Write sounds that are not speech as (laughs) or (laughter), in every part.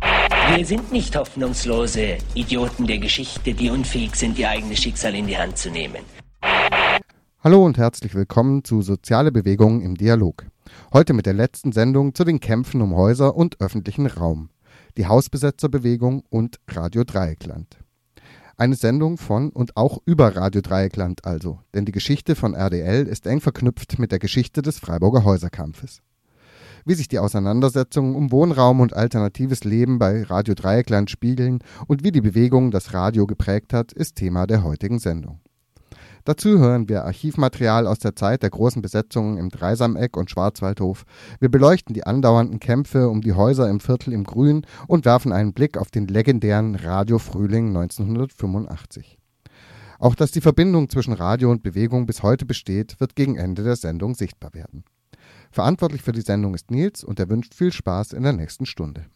Wir sind nicht hoffnungslose Idioten der Geschichte, die unfähig sind, ihr eigenes Schicksal in die Hand zu nehmen. Hallo und herzlich willkommen zu Soziale Bewegungen im Dialog. Heute mit der letzten Sendung zu den Kämpfen um Häuser und öffentlichen Raum, die Hausbesetzerbewegung und Radio Dreieckland. Eine Sendung von und auch über Radio Dreieckland also, denn die Geschichte von RDL ist eng verknüpft mit der Geschichte des Freiburger Häuserkampfes. Wie sich die Auseinandersetzungen um Wohnraum und alternatives Leben bei Radio Dreieckland spiegeln und wie die Bewegung das Radio geprägt hat, ist Thema der heutigen Sendung. Dazu hören wir Archivmaterial aus der Zeit der großen Besetzungen im Dreisameck und Schwarzwaldhof. Wir beleuchten die andauernden Kämpfe um die Häuser im Viertel im Grün und werfen einen Blick auf den legendären Radio Frühling 1985. Auch dass die Verbindung zwischen Radio und Bewegung bis heute besteht, wird gegen Ende der Sendung sichtbar werden. Verantwortlich für die Sendung ist Nils und er wünscht viel Spaß in der nächsten Stunde.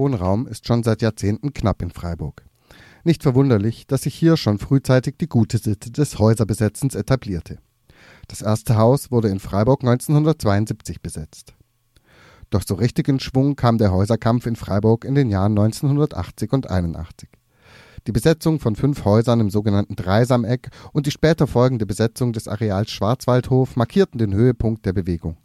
Wohnraum ist schon seit Jahrzehnten knapp in Freiburg. Nicht verwunderlich, dass sich hier schon frühzeitig die gute Sitte des Häuserbesetzens etablierte. Das erste Haus wurde in Freiburg 1972 besetzt. Doch so richtig in Schwung kam der Häuserkampf in Freiburg in den Jahren 1980 und 81. Die Besetzung von fünf Häusern im sogenannten Dreisameck und die später folgende Besetzung des Areals Schwarzwaldhof markierten den Höhepunkt der Bewegung.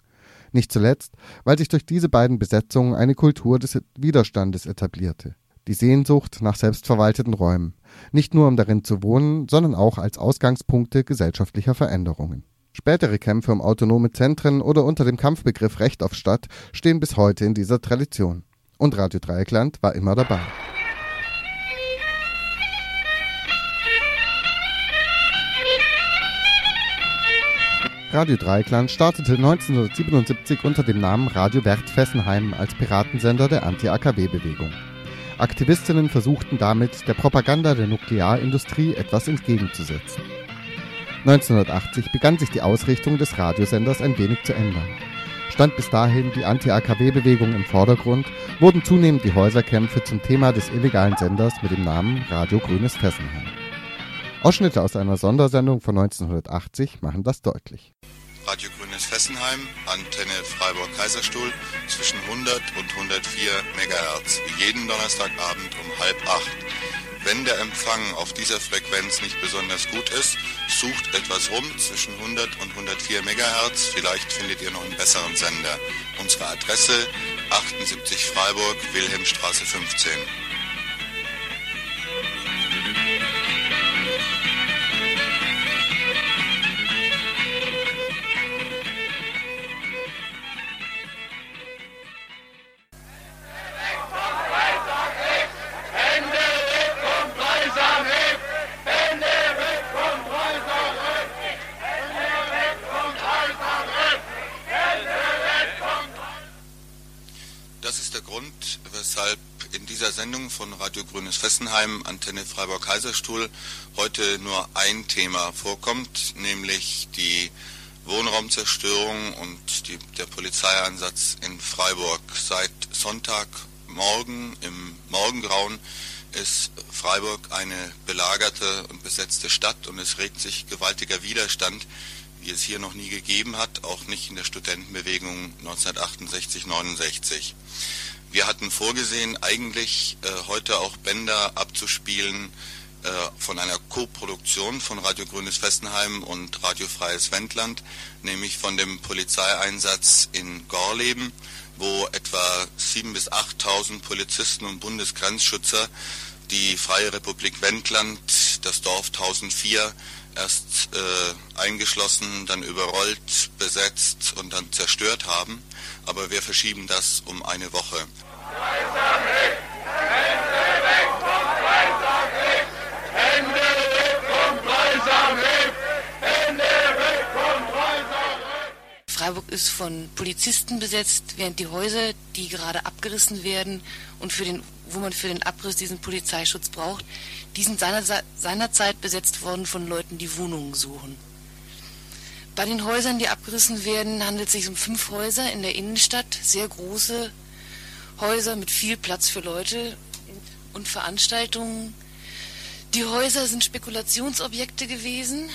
Nicht zuletzt, weil sich durch diese beiden Besetzungen eine Kultur des Widerstandes etablierte. Die Sehnsucht nach selbstverwalteten Räumen, nicht nur um darin zu wohnen, sondern auch als Ausgangspunkte gesellschaftlicher Veränderungen. Spätere Kämpfe um autonome Zentren oder unter dem Kampfbegriff Recht auf Stadt stehen bis heute in dieser Tradition. Und Radio Dreieckland war immer dabei. Radio Dreiklang startete 1977 unter dem Namen Radio Wert Fessenheim als Piratensender der Anti-AKW-Bewegung. Aktivistinnen versuchten damit, der Propaganda der Nuklearindustrie etwas entgegenzusetzen. 1980 begann sich die Ausrichtung des Radiosenders ein wenig zu ändern. Stand bis dahin die Anti-AKW-Bewegung im Vordergrund, wurden zunehmend die Häuserkämpfe zum Thema des illegalen Senders mit dem Namen Radio Grünes Fessenheim. Ausschnitte aus einer Sondersendung von 1980 machen das deutlich. Radio Grünes Fessenheim, Antenne Freiburg-Kaiserstuhl zwischen 100 und 104 MHz, jeden Donnerstagabend um halb acht. Wenn der Empfang auf dieser Frequenz nicht besonders gut ist, sucht etwas rum zwischen 100 und 104 MHz. Vielleicht findet ihr noch einen besseren Sender. Unsere Adresse 78 Freiburg, Wilhelmstraße 15. Sendung von Radio Grünes Fessenheim, Antenne Freiburg-Kaiserstuhl, heute nur ein Thema vorkommt, nämlich die Wohnraumzerstörung und die, der Polizeieinsatz in Freiburg. Seit Sonntagmorgen im Morgengrauen ist Freiburg eine belagerte und besetzte Stadt und es regt sich gewaltiger Widerstand, wie es hier noch nie gegeben hat, auch nicht in der Studentenbewegung 1968-69. Wir hatten vorgesehen, eigentlich äh, heute auch Bänder abzuspielen äh, von einer Co-Produktion von Radio Grünes Fessenheim und Radio Freies Wendland, nämlich von dem Polizeieinsatz in Gorleben, wo etwa 7.000 bis 8.000 Polizisten und Bundesgrenzschützer die Freie Republik Wendland, das Dorf 1004, erst äh, eingeschlossen, dann überrollt, besetzt und dann zerstört haben. Aber wir verschieben das um eine Woche. Freiburg ist von Polizisten besetzt, während die Häuser, die gerade abgerissen werden und für den, wo man für den Abriss diesen Polizeischutz braucht, die sind seinerzeit besetzt worden von Leuten, die Wohnungen suchen. Bei den Häusern, die abgerissen werden, handelt es sich um fünf Häuser in der Innenstadt, sehr große Häuser mit viel Platz für Leute und Veranstaltungen. Die Häuser sind Spekulationsobjekte gewesen.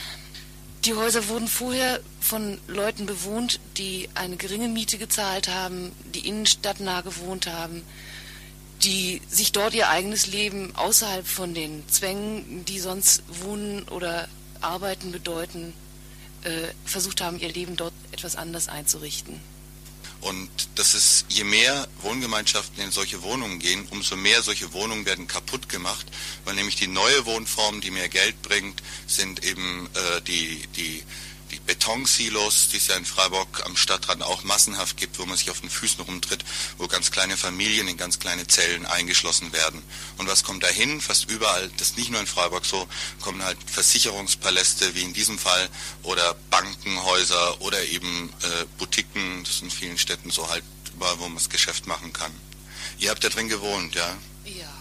Die Häuser wurden vorher von Leuten bewohnt, die eine geringe Miete gezahlt haben, die innenstadtnah gewohnt haben, die sich dort ihr eigenes Leben außerhalb von den Zwängen, die sonst Wohnen oder Arbeiten bedeuten, äh, versucht haben, ihr Leben dort etwas anders einzurichten. Und das ist, je mehr Wohngemeinschaften in solche Wohnungen gehen, umso mehr solche Wohnungen werden kaputt gemacht, weil nämlich die neue Wohnform, die mehr Geld bringt, sind eben äh, die, die die Betonsilos, die es ja in Freiburg am Stadtrand auch massenhaft gibt, wo man sich auf den Füßen rumtritt, wo ganz kleine Familien in ganz kleine Zellen eingeschlossen werden. Und was kommt dahin? Fast überall, das ist nicht nur in Freiburg so, kommen halt Versicherungspaläste wie in diesem Fall oder Bankenhäuser oder eben äh, Boutiquen, das ist in vielen Städten so halt überall, wo man das Geschäft machen kann. Ihr habt da drin gewohnt, ja? Ja,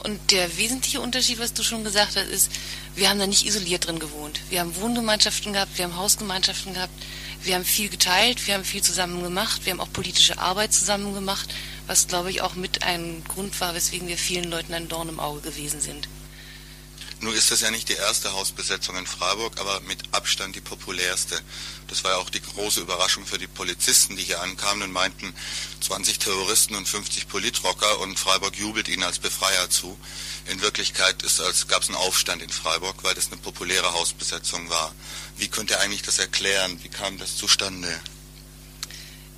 Und der wesentliche Unterschied, was du schon gesagt hast, ist, wir haben da nicht isoliert drin gewohnt. Wir haben Wohngemeinschaften gehabt, wir haben Hausgemeinschaften gehabt, wir haben viel geteilt, wir haben viel zusammen gemacht, wir haben auch politische Arbeit zusammen gemacht, was glaube ich auch mit ein Grund war, weswegen wir vielen Leuten ein Dorn im Auge gewesen sind. Nur ist das ja nicht die erste Hausbesetzung in Freiburg, aber mit Abstand die populärste. Das war ja auch die große Überraschung für die Polizisten, die hier ankamen und meinten, 20 Terroristen und 50 Politrocker und Freiburg jubelt ihnen als Befreier zu. In Wirklichkeit gab es einen Aufstand in Freiburg, weil das eine populäre Hausbesetzung war. Wie könnt ihr eigentlich das erklären? Wie kam das zustande?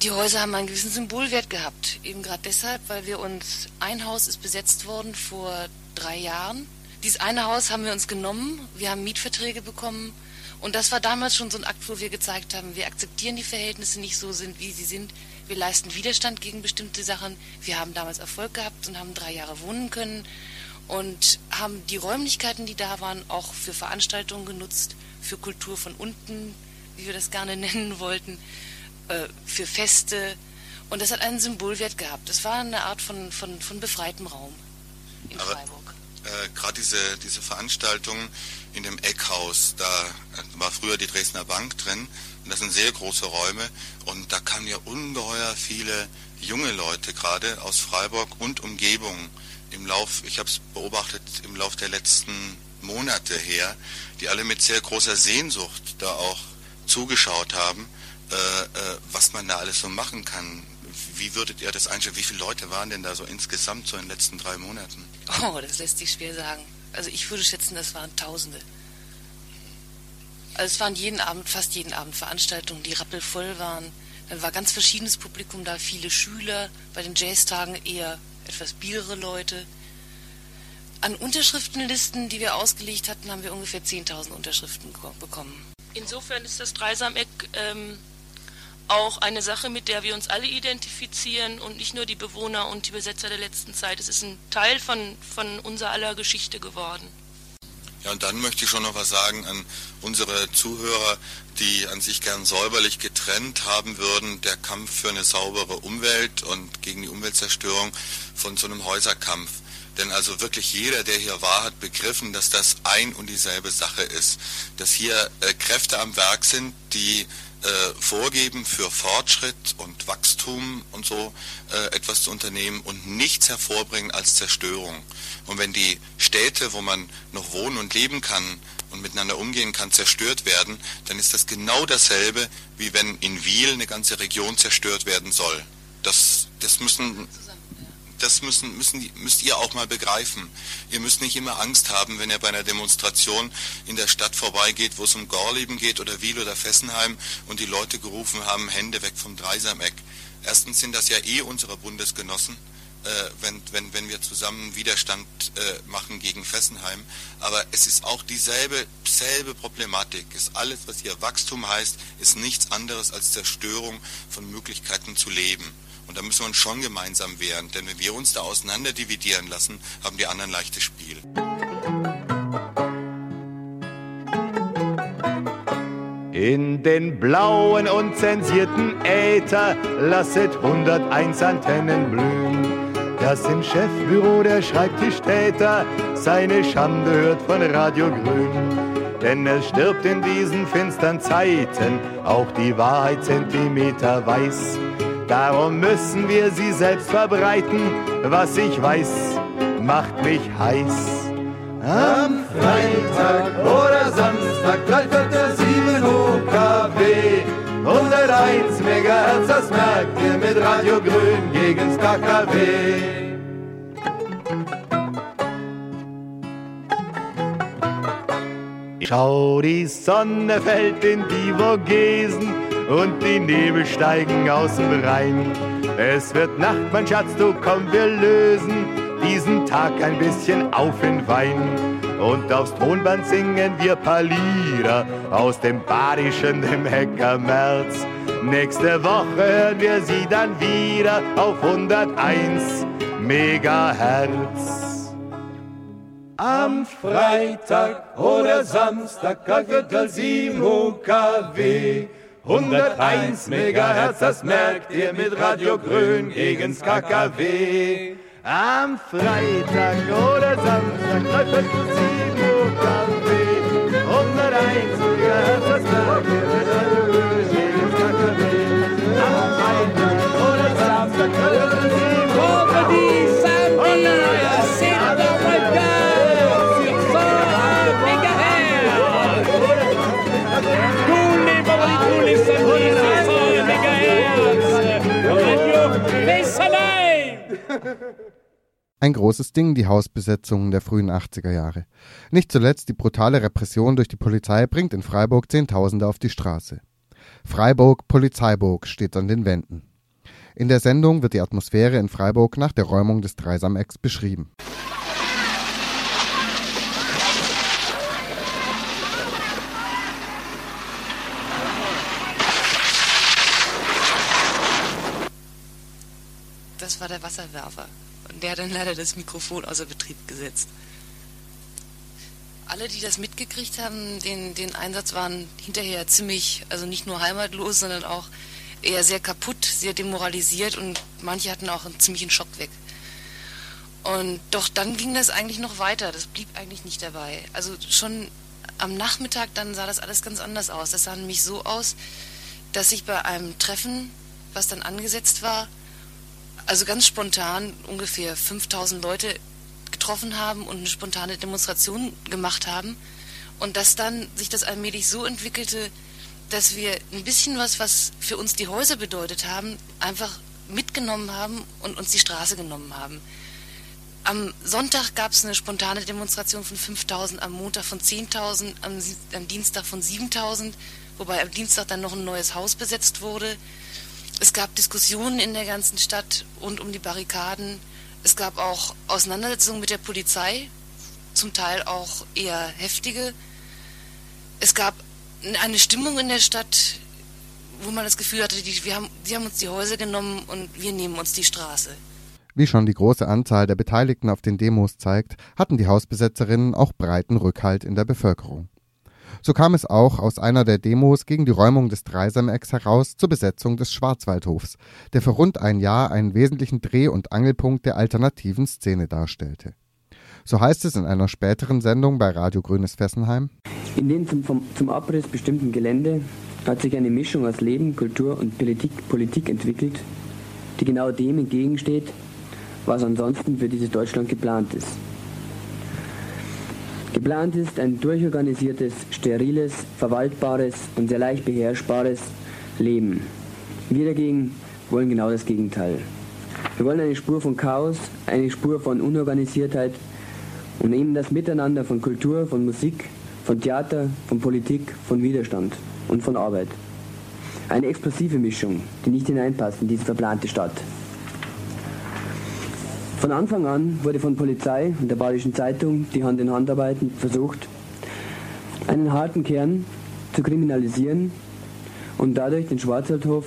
Die Häuser haben einen gewissen Symbolwert gehabt. Eben gerade deshalb, weil wir uns, ein Haus ist besetzt worden vor drei Jahren dieses eine Haus haben wir uns genommen, wir haben Mietverträge bekommen und das war damals schon so ein Akt, wo wir gezeigt haben, wir akzeptieren die Verhältnisse nicht so sind, wie sie sind. Wir leisten Widerstand gegen bestimmte Sachen. Wir haben damals Erfolg gehabt und haben drei Jahre wohnen können und haben die Räumlichkeiten, die da waren, auch für Veranstaltungen genutzt, für Kultur von unten, wie wir das gerne (laughs) nennen wollten, äh, für Feste. Und das hat einen Symbolwert gehabt. Das war eine Art von, von, von befreitem Raum in Aber Freiburg äh, gerade diese, diese Veranstaltung in dem Eckhaus, da äh, war früher die Dresdner Bank drin und das sind sehr große Räume und da kamen ja ungeheuer viele junge Leute gerade aus Freiburg und Umgebung im Lauf, ich habe es beobachtet im Lauf der letzten Monate her, die alle mit sehr großer Sehnsucht da auch zugeschaut haben, äh, äh, was man da alles so machen kann. Wie würdet ihr das einstellen? Wie viele Leute waren denn da so insgesamt so in den letzten drei Monaten? Oh, das lässt sich schwer sagen. Also ich würde schätzen, das waren Tausende. Also es waren jeden Abend, fast jeden Abend Veranstaltungen, die rappelvoll waren. Dann war ganz verschiedenes Publikum da, viele Schüler, bei den Jazztagen eher etwas biedere Leute. An Unterschriftenlisten, die wir ausgelegt hatten, haben wir ungefähr 10.000 Unterschriften bekommen. Insofern ist das Dreisameck ähm, auch eine Sache, mit der wir uns alle identifizieren und nicht nur die Bewohner und die Besetzer der letzten Zeit. Es ist ein Teil von, von unserer aller Geschichte geworden. Ja, und dann möchte ich schon noch was sagen an unsere Zuhörer, die an sich gern säuberlich getrennt haben würden, der Kampf für eine saubere Umwelt und gegen die Umweltzerstörung von so einem Häuserkampf. Denn also wirklich jeder, der hier war, hat begriffen, dass das ein und dieselbe Sache ist. Dass hier äh, Kräfte am Werk sind, die vorgeben, für Fortschritt und Wachstum und so äh, etwas zu unternehmen und nichts hervorbringen als Zerstörung. Und wenn die Städte, wo man noch wohnen und leben kann und miteinander umgehen kann, zerstört werden, dann ist das genau dasselbe, wie wenn in Wiel eine ganze Region zerstört werden soll. Das, das müssen das müssen, müssen, müsst ihr auch mal begreifen. Ihr müsst nicht immer Angst haben, wenn ihr bei einer Demonstration in der Stadt vorbeigeht, wo es um Gorleben geht oder Wiel oder Fessenheim und die Leute gerufen haben, Hände weg vom Dreisameck. Erstens sind das ja eh unsere Bundesgenossen, äh, wenn, wenn, wenn wir zusammen Widerstand äh, machen gegen Fessenheim. Aber es ist auch dieselbe selbe Problematik. Ist alles, was hier Wachstum heißt, ist nichts anderes als Zerstörung von Möglichkeiten zu leben. Und da müssen wir uns schon gemeinsam wehren, denn wenn wir uns da auseinander dividieren lassen, haben die anderen leichtes Spiel. In den blauen und zensierten Äther lasset 101 Antennen blühen. Das im Chefbüro der Schreibtischtäter seine Schande hört von Radio Grün. Denn es stirbt in diesen finstern Zeiten auch die Wahrheit Zentimeter weiß. Darum müssen wir sie selbst verbreiten. Was ich weiß, macht mich heiß. Am Freitag oder Samstag, 3, 4, 7 UKW. 101 Megahertz, das merkt ihr mit Radio Grün gegen's KKW. Schau, die Sonne fällt in die Vogesen und die Nebel steigen aus dem Rhein. Es wird Nacht, mein Schatz, du komm, wir lösen diesen Tag ein bisschen auf in Wein. Und aufs Tonband singen wir paar Lieder aus dem Badischen, dem Heckermärz. Nächste Woche hören wir sie dann wieder auf 101 Megahertz. Am Freitag oder Samstag, Viertel 7 UKW. 101 Megahertz, das merkt ihr mit Radio Grün gegen's KKW. Am Freitag oder Samstag läuft zu 7 Uhr Kaffee. 101 Megahertz, das merkt ihr Ein großes Ding, die Hausbesetzungen der frühen 80er Jahre. Nicht zuletzt die brutale Repression durch die Polizei bringt in Freiburg Zehntausende auf die Straße. Freiburg, Polizeiburg steht an den Wänden. In der Sendung wird die Atmosphäre in Freiburg nach der Räumung des Dreisamecks beschrieben. Das war der Wasserwerfer. Der hat dann leider das Mikrofon außer Betrieb gesetzt. Alle, die das mitgekriegt haben, den, den Einsatz waren hinterher ziemlich, also nicht nur heimatlos, sondern auch eher sehr kaputt, sehr demoralisiert und manche hatten auch einen ziemlichen Schock weg. Und doch dann ging das eigentlich noch weiter, das blieb eigentlich nicht dabei. Also schon am Nachmittag dann sah das alles ganz anders aus. Das sah nämlich so aus, dass ich bei einem Treffen, was dann angesetzt war, also ganz spontan ungefähr 5000 Leute getroffen haben und eine spontane Demonstration gemacht haben und dass dann sich das allmählich so entwickelte, dass wir ein bisschen was, was für uns die Häuser bedeutet haben, einfach mitgenommen haben und uns die Straße genommen haben. Am Sonntag gab es eine spontane Demonstration von 5000, am Montag von 10.000, am, am Dienstag von 7000, wobei am Dienstag dann noch ein neues Haus besetzt wurde. Es gab Diskussionen in der ganzen Stadt rund um die Barrikaden. Es gab auch Auseinandersetzungen mit der Polizei, zum Teil auch eher heftige. Es gab eine Stimmung in der Stadt, wo man das Gefühl hatte, die, wir haben, die haben uns die Häuser genommen und wir nehmen uns die Straße. Wie schon die große Anzahl der Beteiligten auf den Demos zeigt, hatten die Hausbesetzerinnen auch breiten Rückhalt in der Bevölkerung. So kam es auch aus einer der Demos gegen die Räumung des Dreisamecks heraus zur Besetzung des Schwarzwaldhofs, der für rund ein Jahr einen wesentlichen Dreh- und Angelpunkt der alternativen Szene darstellte. So heißt es in einer späteren Sendung bei Radio Grünes Fessenheim. In dem zum, vom, zum Abriss bestimmten Gelände hat sich eine Mischung aus Leben, Kultur und Politik, Politik entwickelt, die genau dem entgegensteht, was ansonsten für dieses Deutschland geplant ist. Geplant ist ein durchorganisiertes, steriles, verwaltbares und sehr leicht beherrschbares Leben. Wir dagegen wollen genau das Gegenteil. Wir wollen eine Spur von Chaos, eine Spur von Unorganisiertheit und eben das Miteinander von Kultur, von Musik, von Theater, von Politik, von Widerstand und von Arbeit. Eine explosive Mischung, die nicht hineinpasst in diese verplante Stadt. Von Anfang an wurde von Polizei und der Badischen Zeitung die Hand in Hand arbeiten versucht, einen harten Kern zu kriminalisieren und dadurch den Schwarzwaldhof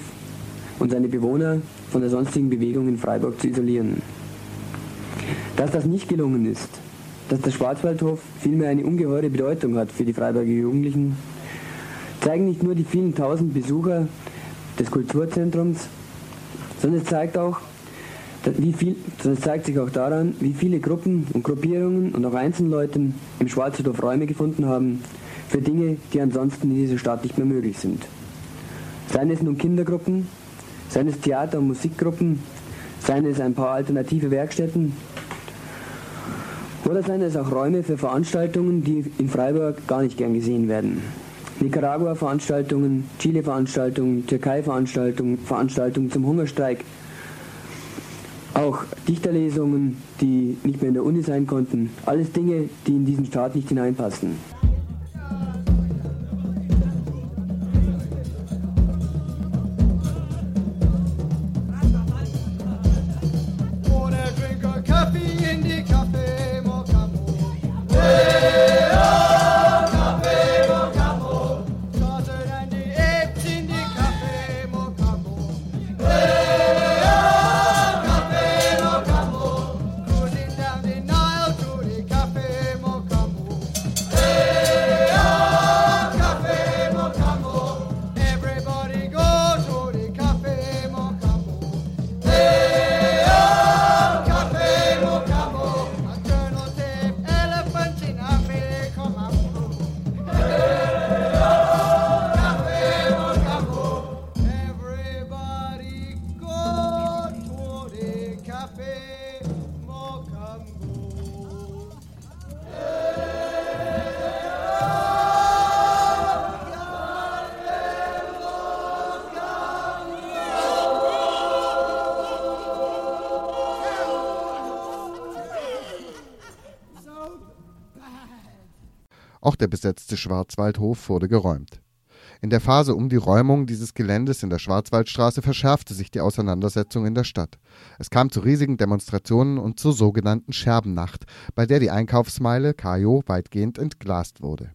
und seine Bewohner von der sonstigen Bewegung in Freiburg zu isolieren. Dass das nicht gelungen ist, dass der Schwarzwaldhof vielmehr eine ungeheure Bedeutung hat für die Freiburger Jugendlichen, zeigen nicht nur die vielen tausend Besucher des Kulturzentrums, sondern es zeigt auch, wie viel, das zeigt sich auch daran, wie viele Gruppen und Gruppierungen und auch Einzelleute im Schwarzwaldhof Räume gefunden haben für Dinge, die ansonsten in dieser Stadt nicht mehr möglich sind. Seien es nun Kindergruppen, seien es Theater- und Musikgruppen, seien es ein paar alternative Werkstätten oder seien es auch Räume für Veranstaltungen, die in Freiburg gar nicht gern gesehen werden. Nicaragua-Veranstaltungen, Chile-Veranstaltungen, Türkei-Veranstaltungen, Veranstaltungen zum Hungerstreik, auch Dichterlesungen, die nicht mehr in der Uni sein konnten. Alles Dinge, die in diesen Staat nicht hineinpassen. Der besetzte Schwarzwaldhof wurde geräumt. In der Phase um die Räumung dieses Geländes in der Schwarzwaldstraße verschärfte sich die Auseinandersetzung in der Stadt. Es kam zu riesigen Demonstrationen und zur sogenannten Scherbennacht, bei der die Einkaufsmeile Kajo weitgehend entglast wurde.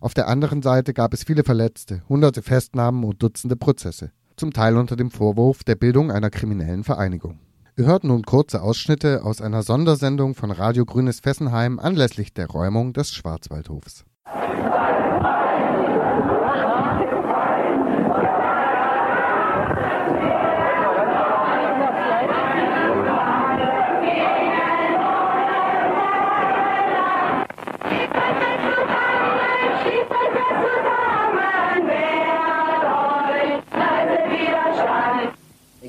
Auf der anderen Seite gab es viele Verletzte, hunderte Festnahmen und Dutzende Prozesse, zum Teil unter dem Vorwurf der Bildung einer kriminellen Vereinigung. Wir hörten nun kurze Ausschnitte aus einer Sondersendung von Radio Grünes Fessenheim anlässlich der Räumung des Schwarzwaldhofs.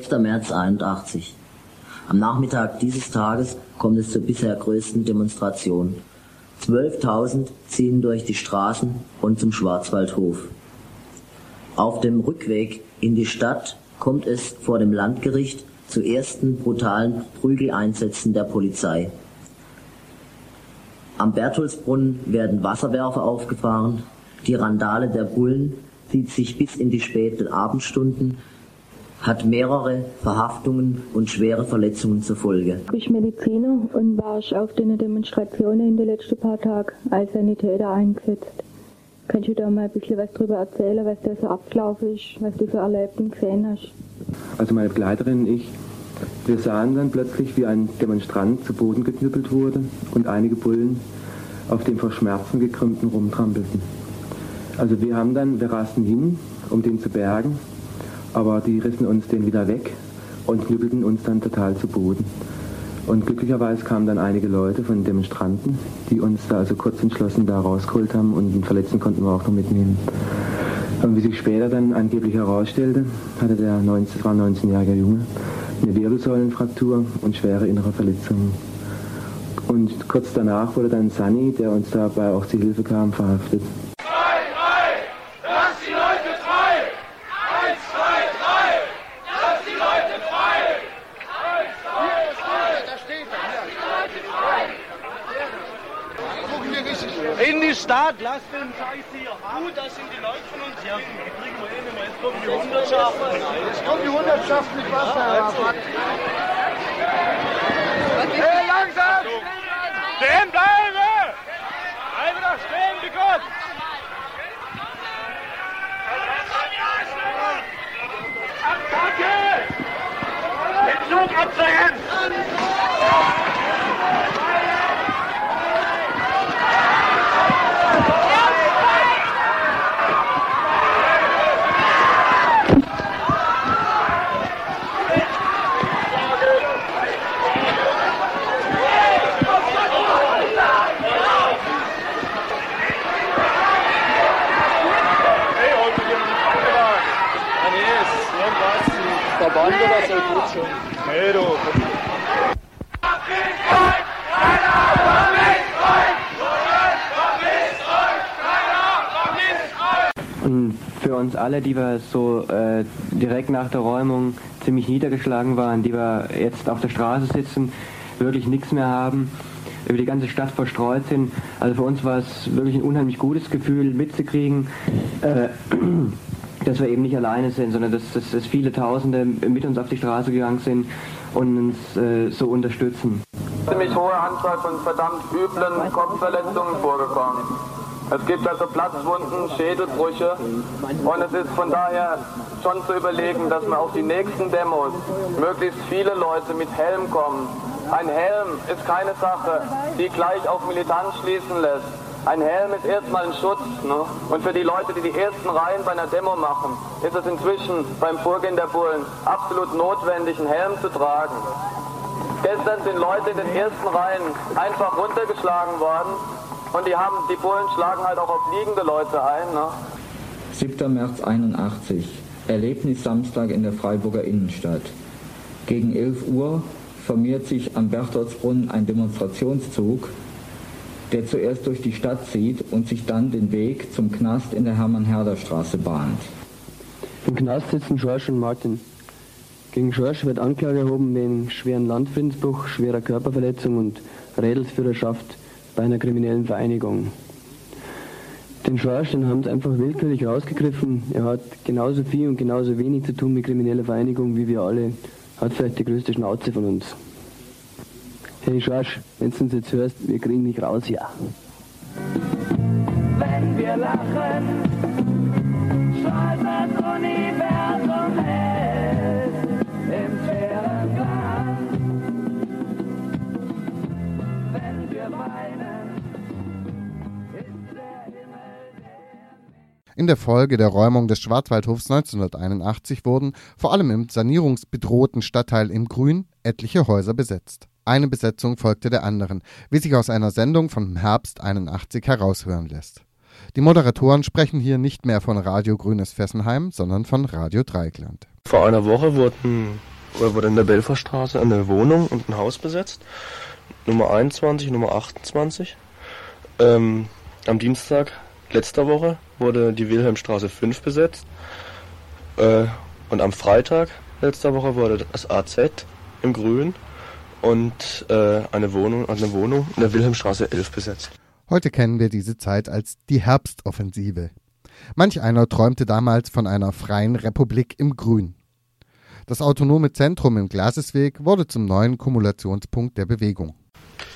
6. März 81. Am Nachmittag dieses Tages kommt es zur bisher größten Demonstration. 12.000 ziehen durch die Straßen und zum Schwarzwaldhof. Auf dem Rückweg in die Stadt kommt es vor dem Landgericht zu ersten brutalen Prügeleinsätzen der Polizei. Am Bertholdsbrunnen werden Wasserwerfer aufgefahren. Die Randale der Bullen zieht sich bis in die späten Abendstunden hat mehrere Verhaftungen und schwere Verletzungen zur Folge. Ich bin Mediziner und war ich auf den Demonstrationen in den letzten paar Tagen als Sanitäter eingesetzt. Kannst du da mal ein bisschen was darüber erzählen, was da so abgelaufen ist, was du so erlebt und gesehen hast? Also meine Begleiterin und ich, wir sahen dann plötzlich, wie ein Demonstrant zu Boden geknüppelt wurde und einige Bullen auf dem vor Schmerzen gekrümmten rumtrampelten. Also wir haben dann, wir rasten hin, um den zu bergen aber die rissen uns den wieder weg und knüppelten uns dann total zu Boden. Und glücklicherweise kamen dann einige Leute von Demonstranten, die uns da also kurz entschlossen da rausgeholt haben und einen Verletzten konnten wir auch noch mitnehmen. Und wie sich später dann angeblich herausstellte, hatte der 19, das war ein 19-jähriger Junge eine Wirbelsäulenfraktur und schwere innere Verletzungen. Und kurz danach wurde dann Sunny, der uns dabei auch zur Hilfe kam, verhaftet. Hier. Gut, das sind die Leute von uns. Ja, die kriegen wir eh nicht mehr. Jetzt kommen die Hundertschaften. Jetzt kommen die Hundertschaften mit Wasser. Hey, langsam! Stehen bleiben! Bleiben da stehen, wie Gott! Attacke! Den Zug abdrängen! Und für uns alle, die wir so äh, direkt nach der Räumung ziemlich niedergeschlagen waren, die wir jetzt auf der Straße sitzen, wirklich nichts mehr haben, über die ganze Stadt verstreut sind. Also für uns war es wirklich ein unheimlich gutes Gefühl mitzukriegen, äh, (clears throat) dass wir eben nicht alleine sind, sondern dass, dass, dass viele Tausende mit uns auf die Straße gegangen sind und uns äh, so unterstützen. Ziemlich hohe Anzahl von verdammt üblen Kopfverletzungen vorgekommen. Es gibt also Platzwunden, Schädelbrüche und es ist von daher schon zu überlegen, dass man auf die nächsten Demos möglichst viele Leute mit Helm kommen. Ein Helm ist keine Sache, die gleich auf Militanz schließen lässt. Ein Helm ist erstmal ein Schutz. Ne? Und für die Leute, die die ersten Reihen bei einer Demo machen, ist es inzwischen beim Vorgehen der Bullen absolut notwendig, einen Helm zu tragen. Gestern sind Leute in den ersten Reihen einfach runtergeschlagen worden und die, haben, die Bullen schlagen halt auch auf liegende Leute ein. Ne? 7. März 81. Erlebnis Samstag in der Freiburger Innenstadt. Gegen 11 Uhr formiert sich am Bertholdsbrunnen ein Demonstrationszug der zuerst durch die Stadt zieht und sich dann den Weg zum Knast in der Hermann-Herder-Straße bahnt. Im Knast sitzen George und Martin. Gegen George wird Anklage erhoben wegen schweren Landfriedensbruch, schwerer Körperverletzung und Rädelsführerschaft bei einer kriminellen Vereinigung. Den Schorsch, den haben sie einfach willkürlich rausgegriffen. Er hat genauso viel und genauso wenig zu tun mit krimineller Vereinigung wie wir alle. Hat vielleicht die größte Schnauze von uns. Hey Schorsch, wenn du uns jetzt hörst, wir kriegen dich raus, ja. Wenn wir lachen, strahlt das Universum hell im schweren Glanz. Wenn wir weinen, ist der Himmel In der Folge der Räumung des Schwarzwaldhofs 1981 wurden, vor allem im sanierungsbedrohten Stadtteil im Grün, etliche Häuser besetzt. Eine Besetzung folgte der anderen, wie sich aus einer Sendung vom Herbst 81 heraushören lässt. Die Moderatoren sprechen hier nicht mehr von Radio Grünes Fessenheim, sondern von Radio Dreikland. Vor einer Woche wurden, wurde in der Belferstraße eine Wohnung und ein Haus besetzt. Nummer 21, Nummer 28. Ähm, am Dienstag letzter Woche wurde die Wilhelmstraße 5 besetzt. Äh, und am Freitag letzter Woche wurde das AZ im Grün und äh, eine Wohnung, eine Wohnung in der Wilhelmstraße 11 besetzt. Heute kennen wir diese Zeit als die Herbstoffensive. Manch einer träumte damals von einer freien Republik im Grün. Das autonome Zentrum im Glasesweg wurde zum neuen Kumulationspunkt der Bewegung.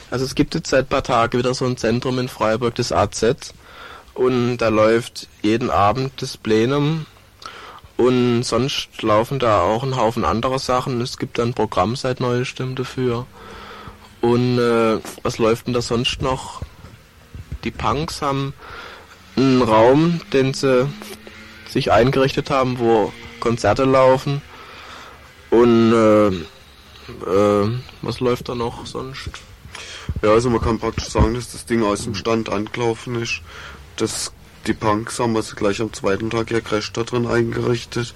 Also es gibt jetzt seit ein paar Tagen wieder so ein Zentrum in Freiburg, das AZ. Und da läuft jeden Abend das Plenum. Und sonst laufen da auch ein Haufen anderer Sachen. Es gibt ein Programm seit neuestem dafür. Und äh, was läuft denn da sonst noch? Die Punks haben einen Raum, den sie sich eingerichtet haben, wo Konzerte laufen. Und äh, äh, was läuft da noch sonst? Ja, also man kann praktisch sagen, dass das Ding aus dem Stand angelaufen ist. Das, die Punks haben also gleich am zweiten Tag ihr Crash da drin eingerichtet.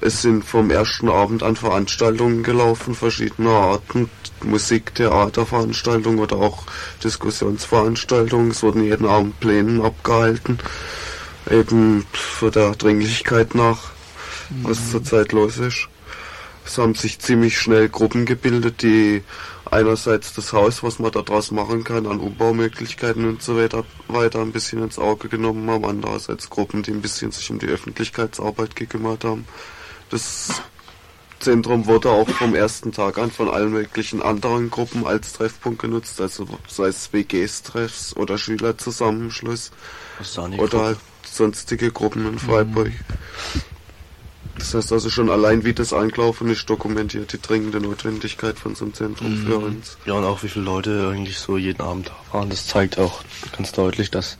Es sind vom ersten Abend an Veranstaltungen gelaufen, verschiedener Arten, Musik, Theaterveranstaltungen oder auch Diskussionsveranstaltungen. Es wurden jeden Abend Plänen abgehalten, eben für der Dringlichkeit nach, was Mhm. zurzeit los ist. Es haben sich ziemlich schnell Gruppen gebildet, die einerseits das Haus, was man daraus machen kann, an Umbaumöglichkeiten und so weiter, weiter ein bisschen ins Auge genommen haben, andererseits Gruppen, die ein bisschen sich um die Öffentlichkeitsarbeit gekümmert haben. Das Zentrum wurde auch vom ersten Tag an von allen möglichen anderen Gruppen als Treffpunkt genutzt, also sei es WGs-Treffs oder Schülerzusammenschluss oder halt sonstige Gruppen in Freiburg. Das heißt also schon allein wie das Anlaufen ist, dokumentiert die dringende Notwendigkeit von so einem Zentrum für Mhm. uns. Ja, und auch wie viele Leute eigentlich so jeden Abend da waren. Das zeigt auch ganz deutlich, dass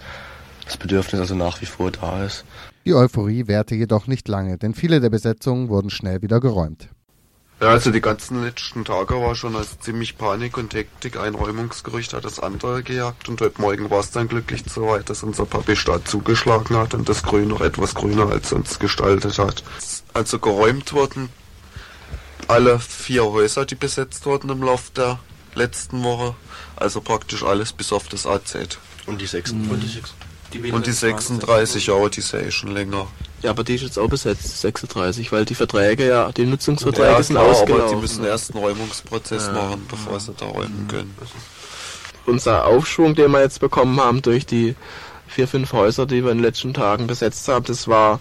das Bedürfnis also nach wie vor da ist. Die Euphorie währte jedoch nicht lange, denn viele der Besetzungen wurden schnell wieder geräumt. Ja, also die ganzen letzten Tage war schon als ziemlich Panik und Hektik. Ein Räumungsgerücht hat das andere gejagt und heute Morgen war es dann glücklich so weit, dass unser Papi Stadt zugeschlagen hat und das Grün noch etwas grüner als sonst gestaltet hat. Also geräumt wurden alle vier Häuser, die besetzt wurden im Laufe der letzten Woche. Also praktisch alles bis auf das AZ. Und die 6. Und die 6. Und die 36, ja, aber die ist ja eh schon länger. Ja, aber die ist jetzt auch besetzt, 36, weil die Verträge ja, die Nutzungsverträge Ja, sind klar, ausgelaufen. aber die müssen erst einen Räumungsprozess Ja. machen, bevor sie da räumen können. Unser Aufschwung, den wir jetzt bekommen haben durch die vier, fünf Häuser, die wir in den letzten Tagen besetzt haben, das war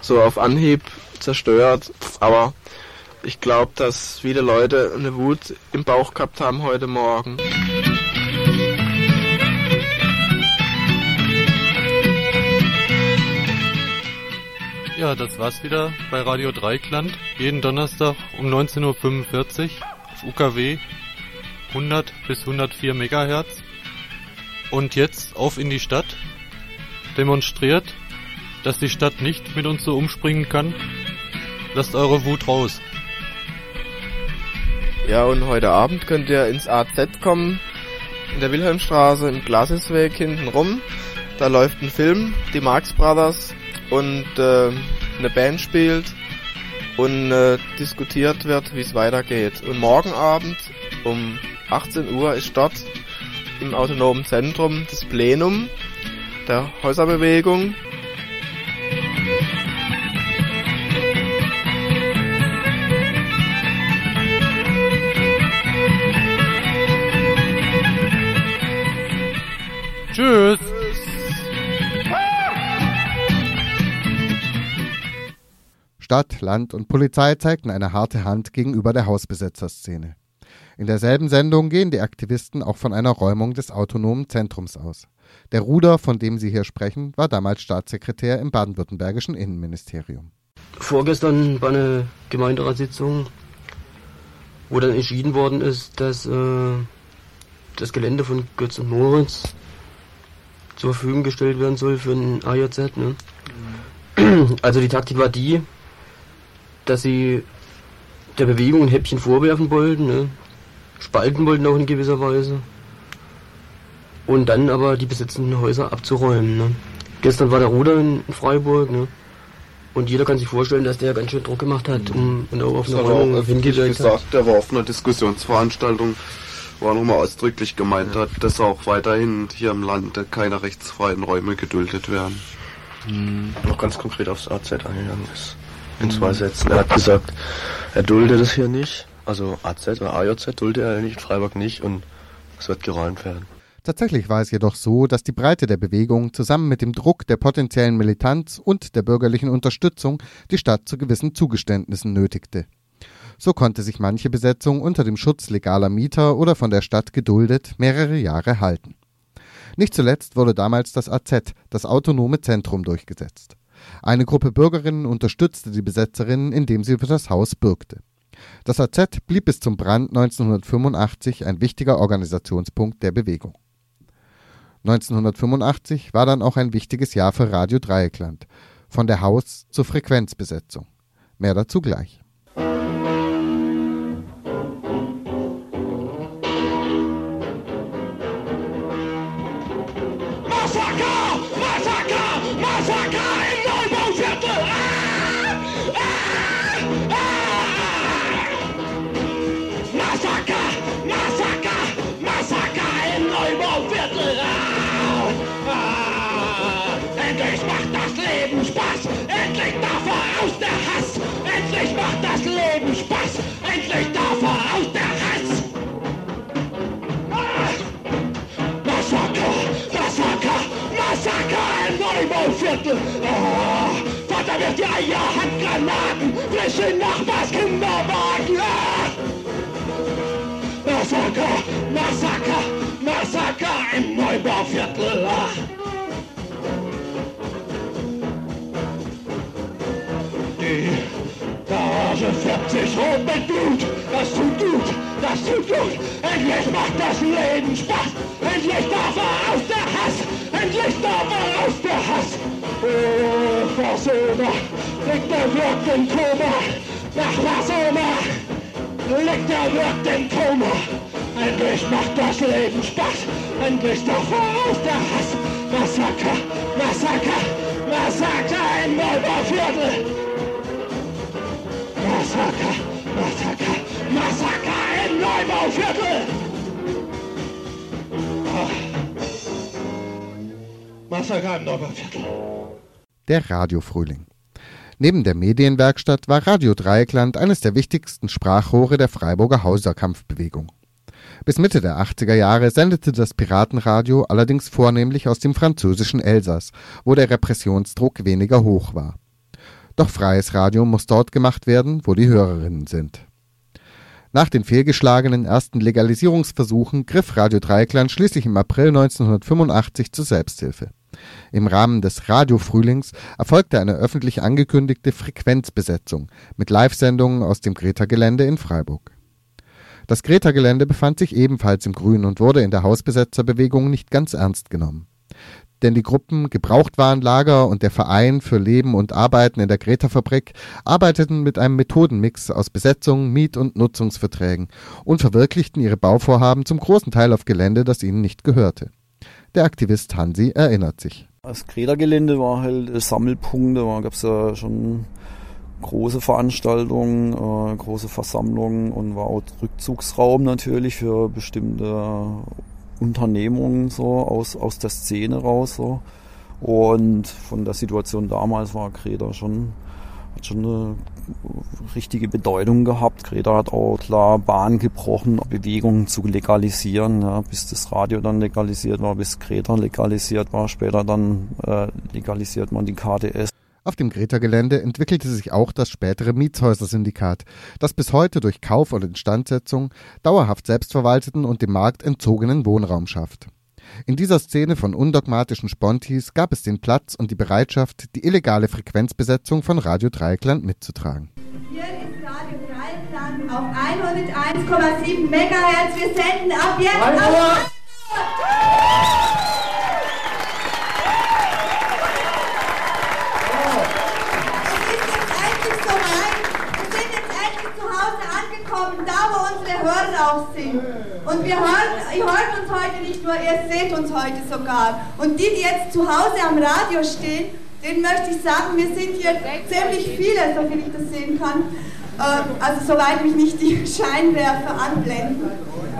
so auf Anhieb zerstört. Aber ich glaube, dass viele Leute eine Wut im Bauch gehabt haben heute Morgen. Ja, das war's wieder bei Radio Dreikland. Jeden Donnerstag um 19.45 Uhr auf UKW 100 bis 104 Megahertz. Und jetzt auf in die Stadt. Demonstriert, dass die Stadt nicht mit uns so umspringen kann. Lasst eure Wut raus. Ja, und heute Abend könnt ihr ins AZ kommen, in der Wilhelmstraße im Glasesweg hinten rum. Da läuft ein Film, die Marx Brothers, und äh, eine Band spielt und äh, diskutiert wird, wie es weitergeht. Und morgen Abend um 18 Uhr ist dort im autonomen Zentrum das Plenum der Häuserbewegung. Stadt, Land und Polizei zeigten eine harte Hand gegenüber der Hausbesetzerszene. In derselben Sendung gehen die Aktivisten auch von einer Räumung des autonomen Zentrums aus. Der Ruder, von dem Sie hier sprechen, war damals Staatssekretär im baden-württembergischen Innenministerium. Vorgestern war eine Gemeinderatssitzung, wo dann entschieden worden ist, dass äh, das Gelände von Götz und Moritz zur Verfügung gestellt werden soll für ein AJZ. Ne? Mhm. Also die Taktik war die, dass sie der Bewegung ein Häppchen vorwerfen wollten, ne? spalten wollten auch in gewisser Weise. Und dann aber die besetzten Häuser abzuräumen. Ne? Gestern war der Ruder in Freiburg, ne? Und jeder kann sich vorstellen, dass der ganz schön Druck gemacht hat, um und auch auf eine Räumung hingewirkt hat. Der war auf einer Diskussionsveranstaltung, wo er nochmal ausdrücklich gemeint ja. hat, dass auch weiterhin hier im Land keine rechtsfreien Räume geduldet werden. Mhm. Noch ganz konkret aufs AZ eingegangen ist. In zwei Sätzen. Er hat gesagt, er duldet es hier nicht. Also AZ oder AJZ duldet er nicht, Freiburg nicht und es wird geräumt werden. Tatsächlich war es jedoch so, dass die Breite der Bewegung zusammen mit dem Druck der potenziellen Militanz und der bürgerlichen Unterstützung die Stadt zu gewissen Zugeständnissen nötigte. So konnte sich manche Besetzung unter dem Schutz legaler Mieter oder von der Stadt geduldet mehrere Jahre halten. Nicht zuletzt wurde damals das AZ, das autonome Zentrum, durchgesetzt. Eine Gruppe Bürgerinnen unterstützte die Besetzerinnen, indem sie für das Haus bürgte. Das AZ blieb bis zum Brand 1985 ein wichtiger Organisationspunkt der Bewegung. 1985 war dann auch ein wichtiges Jahr für Radio Dreieckland. Von der Haus- zur Frequenzbesetzung. Mehr dazu gleich. Viertel. Oh, Vater wirft die Eier, Handgranaten, frische Nachbarskinderwagen. Ah! Massaker, Massaker, Massaker im Neubauviertel. Ah! Färbt sich rot mit Blut. Das tut gut, das tut gut. Endlich macht das Leben Spaß. Endlich darf er aus der Hass. Endlich darf er aus der Hass. Oh, Versöhner, liegt der Wirt im Koma. Nach Wasoma liegt der Wirt im Koma. Endlich macht das Leben Spaß. Endlich darf er aus der Hass. Massaker, Massaker, Massaker im Neubauviertel. Massaker, Massaker, Massaker im Neubauviertel. Ach. Massaker im Neubauviertel. Der Radiofrühling. Neben der Medienwerkstatt war Radio Dreieckland eines der wichtigsten Sprachrohre der Freiburger Hauserkampfbewegung. Bis Mitte der 80er Jahre sendete das Piratenradio allerdings vornehmlich aus dem französischen Elsass, wo der Repressionsdruck weniger hoch war. Doch freies Radio muss dort gemacht werden, wo die Hörerinnen sind. Nach den fehlgeschlagenen ersten Legalisierungsversuchen griff Radio Dreieckland schließlich im April 1985 zur Selbsthilfe. Im Rahmen des Radiofrühlings erfolgte eine öffentlich angekündigte Frequenzbesetzung mit Live-Sendungen aus dem Greta-Gelände in Freiburg. Das Greta-Gelände befand sich ebenfalls im Grün und wurde in der Hausbesetzerbewegung nicht ganz ernst genommen denn die Gruppen Gebrauchtwarenlager und der Verein für Leben und Arbeiten in der Greta-Fabrik arbeiteten mit einem Methodenmix aus Besetzung, Miet- und Nutzungsverträgen und verwirklichten ihre Bauvorhaben zum großen Teil auf Gelände, das ihnen nicht gehörte. Der Aktivist Hansi erinnert sich. Das Greta-Gelände war halt Sammelpunkt, da gab es ja schon große Veranstaltungen, äh, große Versammlungen und war auch Rückzugsraum natürlich für bestimmte Unternehmungen so aus, aus der Szene raus. So. Und von der Situation damals war Greta schon, hat schon eine richtige Bedeutung gehabt. Greta hat auch klar Bahn gebrochen, Bewegungen zu legalisieren, ja, bis das Radio dann legalisiert war, bis Greta legalisiert war. Später dann äh, legalisiert man die KDS. Auf dem Greta-Gelände entwickelte sich auch das spätere Mietshäuser-Syndikat, das bis heute durch Kauf und Instandsetzung dauerhaft selbstverwalteten und dem Markt entzogenen Wohnraum schafft. In dieser Szene von undogmatischen Spontis gab es den Platz und die Bereitschaft, die illegale Frequenzbesetzung von Radio Dreieckland mitzutragen. Hier ist Radio Dreieckland auf 101,7 MHz. Wir senden ab jetzt auf... angekommen, da wo unsere Hörer auch sind. Und wir hören, ihr hört uns heute nicht nur, ihr seht uns heute sogar. Und die, die jetzt zu Hause am Radio stehen, denen möchte ich sagen, wir sind hier ziemlich viele, so viel ich das sehen kann. Äh, also soweit mich nicht die (laughs) Scheinwerfer anblenden.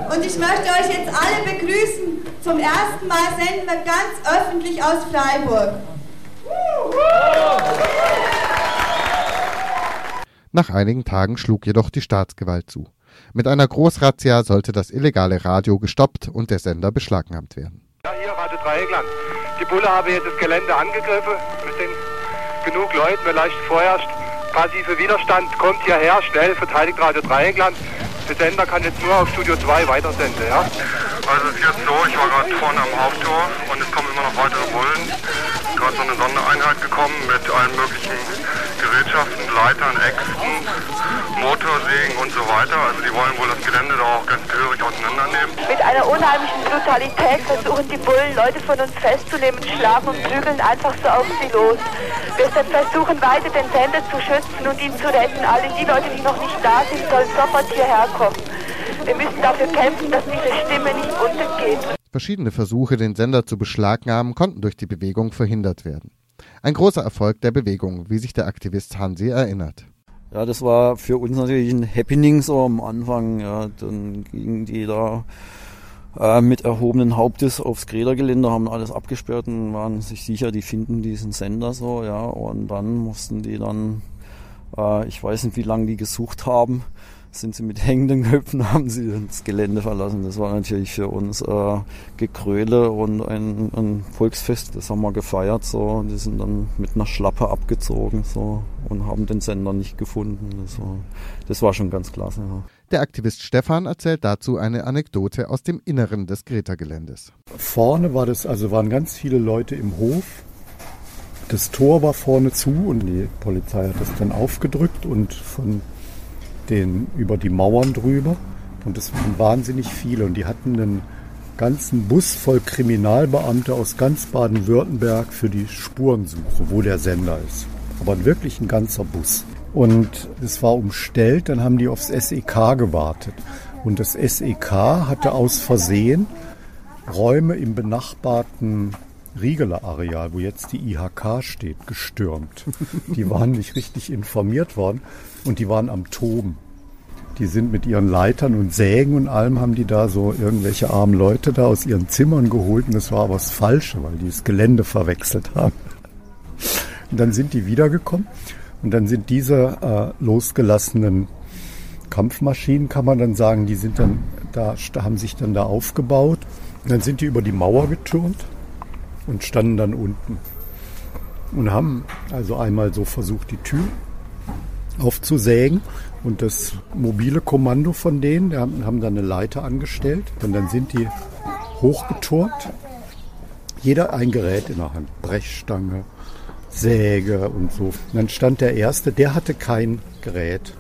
Und ich möchte euch jetzt alle begrüßen. Zum ersten Mal senden wir ganz öffentlich aus Freiburg. Nach einigen Tagen schlug jedoch die Staatsgewalt zu. Mit einer Großrazzia sollte das illegale Radio gestoppt und der Sender beschlagnahmt werden. Ja, hier Radio Dreieckland. Die Bulle haben jetzt das Gelände angegriffen. Es sind genug Leute, vielleicht vorherrscht passive Widerstand. Kommt hierher, schnell, verteidigt Radio Dreieckland. Der Sender kann jetzt nur auf Studio 2 weitersenden, ja? Also es ist jetzt so, ich war gerade vorne am Haupttor und es kommen immer noch weitere Bullen. Gerade so eine Sondereinheit gekommen mit allen möglichen Gerätschaften, Leitern, Äxten, Motorsägen und so weiter. Also die wollen wohl das Gelände da auch ganz gehörig auseinandernehmen. Mit einer unheimlichen Brutalität versuchen die Bullen, Leute von uns festzunehmen, schlagen und prügeln einfach so auf sie los. Wir versuchen weiter den Sender zu schützen und ihn zu retten. Alle die Leute, die noch nicht da sind, sollen sofort hierher kommen. Wir müssen dafür kämpfen, dass diese Stimme nicht untergeht. Verschiedene Versuche, den Sender zu beschlagnahmen, konnten durch die Bewegung verhindert werden. Ein großer Erfolg der Bewegung, wie sich der Aktivist Hansi erinnert. Ja, das war für uns natürlich ein Happening so am Anfang. Ja, dann gingen die da äh, mit erhobenen Hauptes aufs Greta-Gelände, haben alles abgesperrt und waren sich sicher, die finden diesen Sender so, ja. Und dann mussten die dann, äh, ich weiß nicht, wie lange die gesucht haben, sind sie mit (laughs) hängenden Köpfen, haben sie das Gelände verlassen. Das war natürlich für uns äh, Gekröle und ein, ein, Volksfest, das haben wir gefeiert. So. Die sind dann mit einer Schlappe abgezogen so, und haben den Sender nicht gefunden. Das war, das war schon ganz klasse. Ja. Der Aktivist Stefan erzählt dazu eine Anekdote aus dem Inneren des Greta-Geländes. Vorne war das, also waren ganz viele Leute im Hof. Das Tor war vorne zu und die Polizei hat das dann aufgedrückt und von den, über die Mauern drüber. Und es waren wahnsinnig viele. Und die hatten einen ganzen Bus voll Kriminalbeamte aus ganz Baden-Württemberg für die Spurensuche, wo der Sender ist. Aber wirklich ein ganzer Bus. Und es war umstellt, dann haben die aufs SEK gewartet. Und das SEK hatte aus Versehen Räume im benachbarten Riegeler Areal, wo jetzt die IHK steht, gestürmt. Die waren nicht richtig informiert worden und die waren am Toben. Die sind mit ihren Leitern und Sägen und allem haben die da so irgendwelche armen Leute da aus ihren Zimmern geholt und das war aber das Falsche, weil die das Gelände verwechselt haben. Und dann sind die wiedergekommen und dann sind diese äh, losgelassenen Kampfmaschinen, kann man dann sagen, die sind dann da, haben sich dann da aufgebaut. Und dann sind die über die Mauer getürmt und standen dann unten und haben also einmal so versucht, die Tür aufzusägen und das mobile Kommando von denen, haben, haben dann eine Leiter angestellt und dann sind die hochgeturnt. Jeder ein Gerät in der Hand, Brechstange, Säge und so. Und dann stand der Erste, der hatte kein Gerät.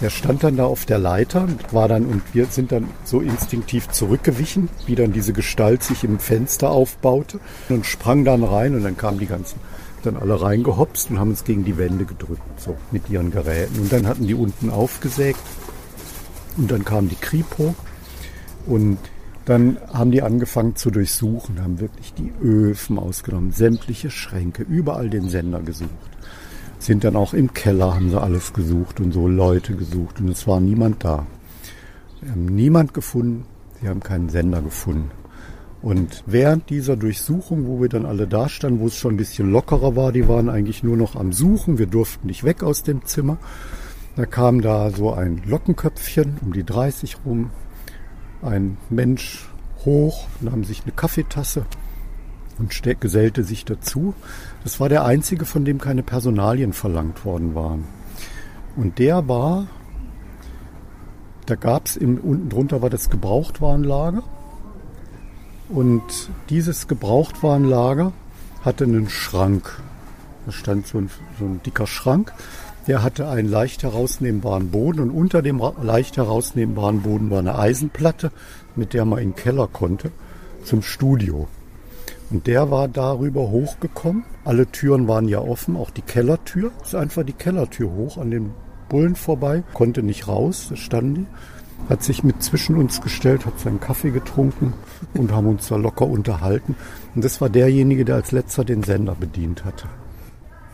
Der stand dann da auf der Leiter und war dann, und wir sind dann so instinktiv zurückgewichen, wie dann diese Gestalt sich im Fenster aufbaute und sprang dann rein und dann kamen die ganzen dann alle reingehopst und haben uns gegen die Wände gedrückt, so mit ihren Geräten. Und dann hatten die unten aufgesägt und dann kam die Kripo und dann haben die angefangen zu durchsuchen, haben wirklich die Öfen ausgenommen, sämtliche Schränke, überall den Sender gesucht sind dann auch im Keller, haben sie alles gesucht und so Leute gesucht und es war niemand da. Wir haben niemand gefunden, sie haben keinen Sender gefunden. Und während dieser Durchsuchung, wo wir dann alle da standen, wo es schon ein bisschen lockerer war, die waren eigentlich nur noch am Suchen, wir durften nicht weg aus dem Zimmer. Da kam da so ein Lockenköpfchen um die 30 rum, ein Mensch hoch haben sich eine Kaffeetasse und gesellte sich dazu. Das war der einzige, von dem keine Personalien verlangt worden waren. Und der war, da gab es unten drunter war das Gebrauchtwarenlager. Und dieses Gebrauchtwarenlager hatte einen Schrank. Da stand so ein, so ein dicker Schrank. Der hatte einen leicht herausnehmbaren Boden und unter dem leicht herausnehmbaren Boden war eine Eisenplatte, mit der man in den Keller konnte, zum Studio. Und der war darüber hochgekommen. Alle Türen waren ja offen, auch die Kellertür. Ist einfach die Kellertür hoch an den Bullen vorbei, konnte nicht raus, da standen die. Hat sich mit zwischen uns gestellt, hat seinen Kaffee getrunken und haben uns da locker unterhalten. Und das war derjenige, der als letzter den Sender bedient hatte.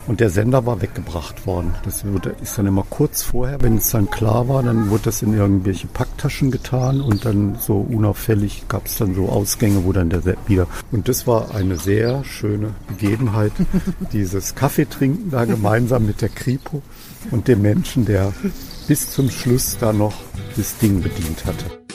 Und der Sender war weggebracht worden. Das ist dann immer kurz vorher, wenn es dann klar war, dann wurde das in irgendwelche Packtaschen getan und dann so unauffällig gab es dann so Ausgänge, wo dann der wieder. Und das war eine sehr schöne Begebenheit, (laughs) dieses Kaffeetrinken da gemeinsam mit der Kripo und dem Menschen, der bis zum Schluss da noch das Ding bedient hatte.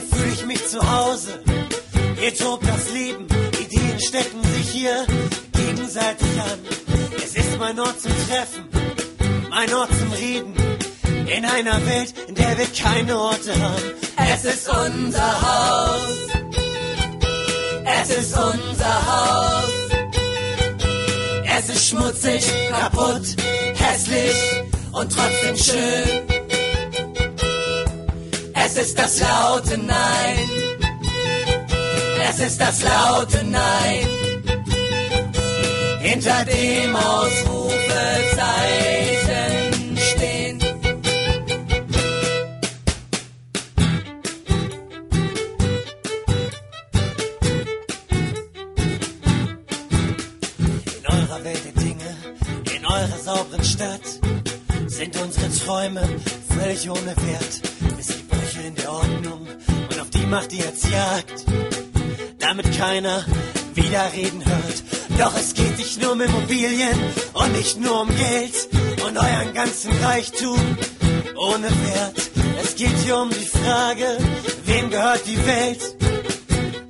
Hier fühle ich mich zu Hause. Hier tobt das Leben, Ideen stecken sich hier gegenseitig an. Es ist mein Ort zum Treffen, mein Ort zum Reden. In einer Welt, in der wir keine Orte haben. Es ist unser Haus. Es ist unser Haus. Es ist schmutzig, kaputt, hässlich und trotzdem schön. Es ist das laute Nein. Es ist das laute Nein. Hinter dem Ausrufezeichen stehen. In eurer Welt der Dinge, in eurer sauberen Stadt, sind unsere Träume völlig ohne Wert. In der Ordnung und auf die macht ihr jetzt Jagd, damit keiner widerreden hört. Doch es geht nicht nur um Immobilien und nicht nur um Geld und euren ganzen Reichtum ohne Wert. Es geht hier um die Frage, wem gehört die Welt?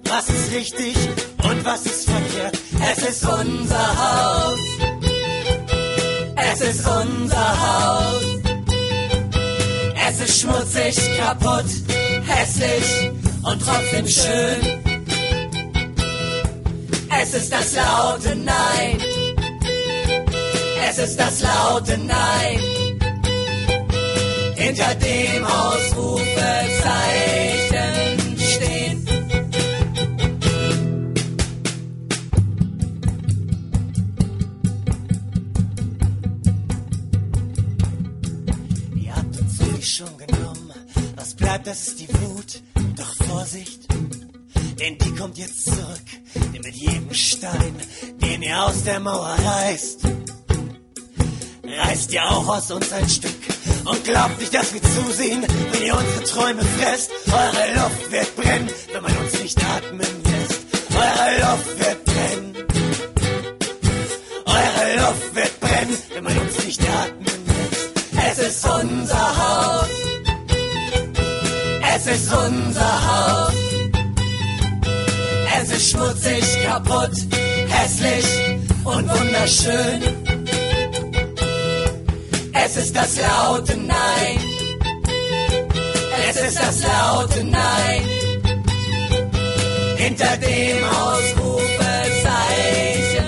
Was ist richtig und was ist verkehrt? Es ist unser Haus. Es ist unser Haus. Es ist schmutzig, kaputt, hässlich und trotzdem schön. Es ist das laute Nein. Es ist das laute Nein. Hinter dem Ausrufezeichen das ist die Wut. Doch Vorsicht, denn die kommt jetzt zurück. Denn mit jedem Stein, den ihr aus der Mauer reißt, reißt ihr auch aus uns ein Stück. Und glaubt nicht, dass wir zusehen, wenn ihr unsere Träume fresst. Eure Luft wird brennen, wenn man uns nicht atmen lässt. Eure Luft wird brennen. Eure Luft wird brennen, wenn man uns nicht atmen lässt. Es ist unser ist unser Haus. Es ist schmutzig, kaputt, hässlich und wunderschön. Es ist das laute Nein. Es ist das laute Nein. Hinter dem Ausrufezeichen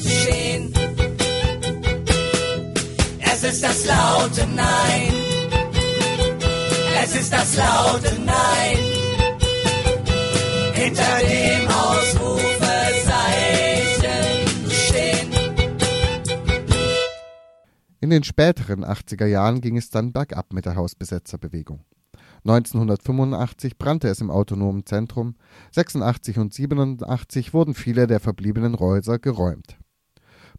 stehen. Es ist das laute Nein. Es ist das laute Nein. Hinter dem Ausrufezeichen stehen. In den späteren 80er Jahren ging es dann bergab mit der Hausbesetzerbewegung. 1985 brannte es im autonomen Zentrum, 86 und 87 wurden viele der verbliebenen Häuser geräumt.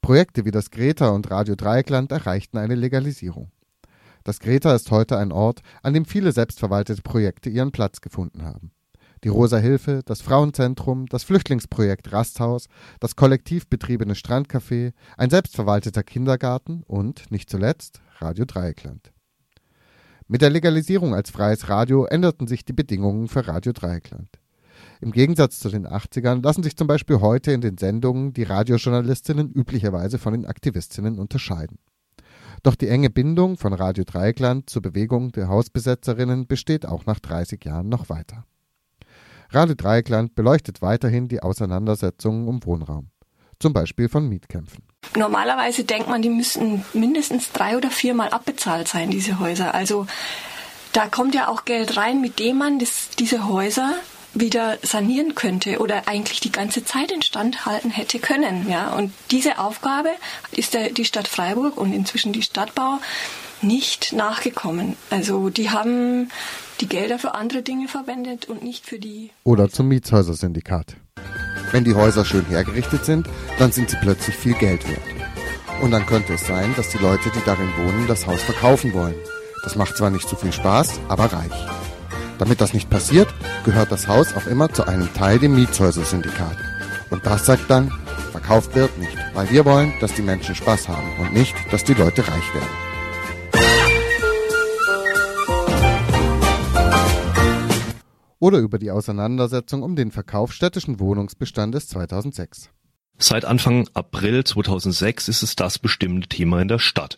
Projekte wie das Greta und Radio Dreieckland erreichten eine Legalisierung. Das Greta ist heute ein Ort, an dem viele selbstverwaltete Projekte ihren Platz gefunden haben. Die Rosa Hilfe, das Frauenzentrum, das Flüchtlingsprojekt Rasthaus, das kollektiv betriebene Strandcafé, ein selbstverwalteter Kindergarten und, nicht zuletzt, Radio Dreieckland. Mit der Legalisierung als freies Radio änderten sich die Bedingungen für Radio Dreieckland. Im Gegensatz zu den 80ern lassen sich zum Beispiel heute in den Sendungen die Radiojournalistinnen üblicherweise von den Aktivistinnen unterscheiden. Doch die enge Bindung von Radio Dreieckland zur Bewegung der Hausbesetzerinnen besteht auch nach 30 Jahren noch weiter. Radio Dreieckland beleuchtet weiterhin die Auseinandersetzungen um Wohnraum, zum Beispiel von Mietkämpfen. Normalerweise denkt man, die müssten mindestens drei oder viermal abbezahlt sein, diese Häuser. Also da kommt ja auch Geld rein, mit dem man das, diese Häuser wieder sanieren könnte oder eigentlich die ganze Zeit instand halten hätte können. Ja? Und diese Aufgabe ist der, die Stadt Freiburg und inzwischen die Stadtbau nicht nachgekommen. Also die haben die Gelder für andere Dinge verwendet und nicht für die. Oder zum Mietshäusersyndikat. Wenn die Häuser schön hergerichtet sind, dann sind sie plötzlich viel Geld wert. Und dann könnte es sein, dass die Leute, die darin wohnen, das Haus verkaufen wollen. Das macht zwar nicht so viel Spaß, aber reich. Damit das nicht passiert, gehört das Haus auch immer zu einem Teil dem Mietshäuser-Syndikat. Und das sagt dann, verkauft wird nicht, weil wir wollen, dass die Menschen Spaß haben und nicht, dass die Leute reich werden. Oder über die Auseinandersetzung um den Verkauf städtischen Wohnungsbestandes 2006. Seit Anfang April 2006 ist es das bestimmende Thema in der Stadt.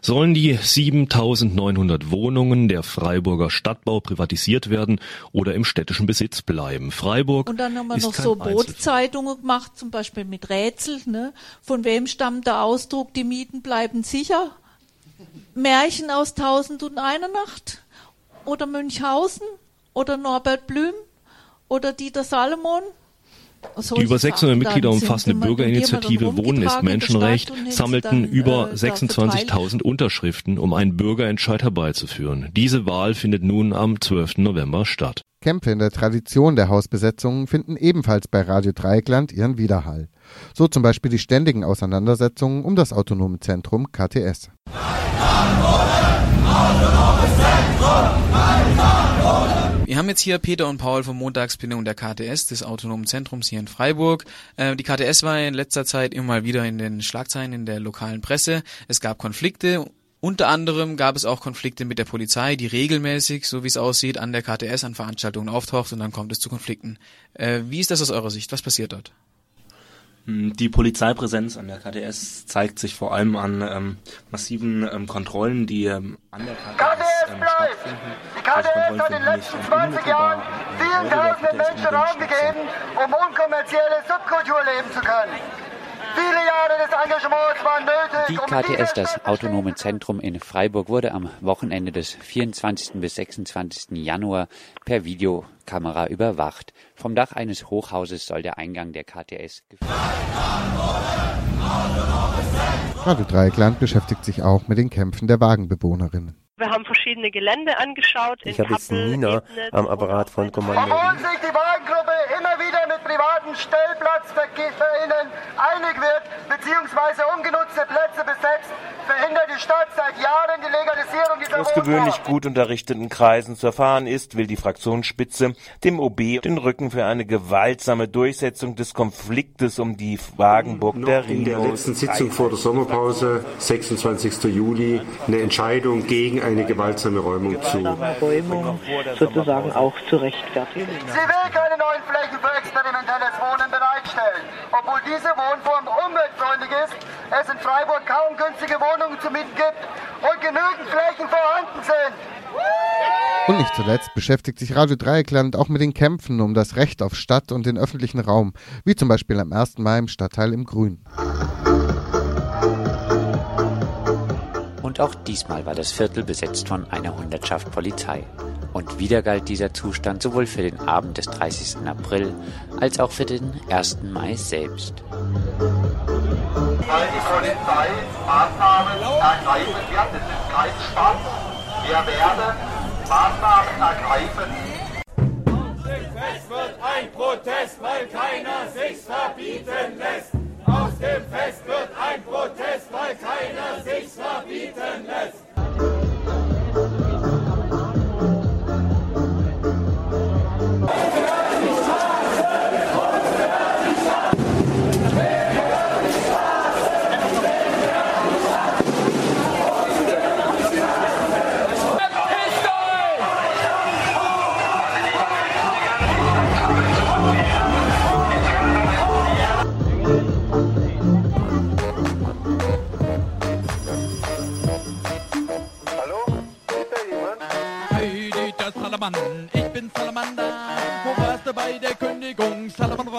Sollen die 7900 Wohnungen der Freiburger Stadtbau privatisiert werden oder im städtischen Besitz bleiben? Freiburg Und dann haben wir noch so Bootzeitungen gemacht, zum Beispiel mit Rätsel. Ne? Von wem stammt der Ausdruck, die Mieten bleiben sicher? Märchen aus Tausend und eine Nacht? Oder Münchhausen? Oder Norbert Blüm? Oder Dieter Salomon? Die über 600 Mitglieder umfassende Bürgerinitiative Wohnen ist Menschenrecht sammelten über 26.000 Unterschriften, um einen Bürgerentscheid herbeizuführen. Diese Wahl findet nun am 12. November statt. Kämpfe in der Tradition der Hausbesetzungen finden ebenfalls bei Radio Dreieckland ihren Widerhall. So zum Beispiel die ständigen Auseinandersetzungen um das autonome Zentrum KTS. Wir haben jetzt hier Peter und Paul vom Montagsbindung der KTS, des Autonomen Zentrums hier in Freiburg. Äh, die KTS war in letzter Zeit immer mal wieder in den Schlagzeilen in der lokalen Presse. Es gab Konflikte. Unter anderem gab es auch Konflikte mit der Polizei, die regelmäßig, so wie es aussieht, an der KTS an Veranstaltungen auftaucht und dann kommt es zu Konflikten. Äh, wie ist das aus eurer Sicht? Was passiert dort? Hm, Die Polizeipräsenz an der KTS zeigt sich vor allem an ähm, massiven ähm, Kontrollen, die ähm, an der KTS ähm, stattfinden. Die KTS hat in den letzten 20 Jahren vielen tausenden Menschen Raum gegeben, um unkommerzielle Subkultur leben zu können. Viele Jahre des Engagements waren nötig, Die KTS, das Autonome Zentrum in Freiburg, wurde am Wochenende des 24. bis 26. Januar per Videokamera überwacht. Vom Dach eines Hochhauses soll der Eingang der KTS Radio Dreieckland beschäftigt sich auch mit den Kämpfen der Wagenbewohnerinnen. Wir haben verschiedene Gelände angeschaut. Ich habe jetzt Nina am Apparat von Kommando. Obwohl sich die Wagengruppe immer wieder mit privaten StellplatzverkehrerInnen einig wird, beziehungsweise ungenutzte Plätze besetzt, verhindert die Stadt seit Jahren die Legalisierung dieser Aus gewöhnlich gut unterrichteten Kreisen zu erfahren ist, will die Fraktionsspitze dem OB den Rücken für eine gewaltsame Durchsetzung des Konfliktes um die Wagenburg der in der letzten Sitzung vor der Sommerpause, 26. Juli, eine Entscheidung gegen eine gewaltsame Räumung zu. Räumung sozusagen auch zu rechtfertigen. Sie will keine neuen Flächen für experimentelles Wohnen bereitstellen. Obwohl diese Wohnform umweltfreundlich ist, es in Freiburg kaum günstige Wohnungen zu mieten gibt und genügend Flächen vorhanden sind. Und nicht zuletzt beschäftigt sich Radio Dreieckland auch mit den Kämpfen um das Recht auf Stadt und den öffentlichen Raum, wie zum Beispiel am 1. Mai im Stadtteil im Grün. Und auch diesmal war das Viertel besetzt von einer Hundertschaft Polizei. Und wieder galt dieser Zustand sowohl für den Abend des 30. April als auch für den 1. Mai selbst. Weil die Polizei Maßnahmen ergreifen wird, das ist kein Spaß. Wir werden Maßnahmen ergreifen. Es wird ein Protest, weil keiner sich's verbieten lässt. Aus dem Fest wird ein Protest, weil keiner sich's verbieten lässt.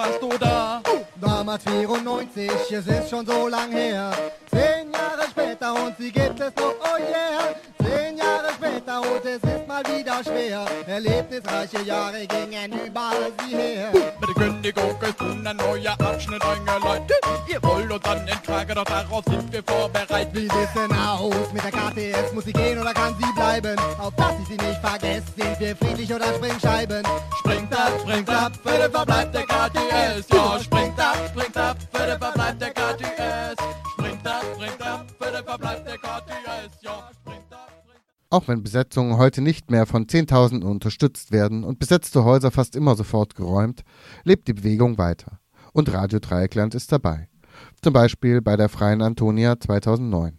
Warst du da? Damals 94, es ist schon so lang her. Zehn Jahre später und sie gibt es noch, oh yeah. Später und es ist mal wieder schwer. Erlebnisreiche Jahre gingen überall sie her. Mit der Kündigung ist nun ein neuer Abschnitt eingeleitet. Ihr wollt uns dann enttragen, doch darauf sind wir vorbereitet. Wie sieht's denn aus mit der KTS? Muss sie gehen oder kann sie bleiben? Auf dass ich sie nicht vergesse, sind wir friedlich oder Springscheiben? Springt ab, springt ab, für den Verbleib der KTS. Ja, springt ab, springt ab, für den Verbleib der KTS. Springt ab, springt ab, für den Verbleib Auch wenn Besetzungen heute nicht mehr von Zehntausenden unterstützt werden und besetzte Häuser fast immer sofort geräumt, lebt die Bewegung weiter. Und Radio Dreieckland ist dabei. Zum Beispiel bei der Freien Antonia 2009.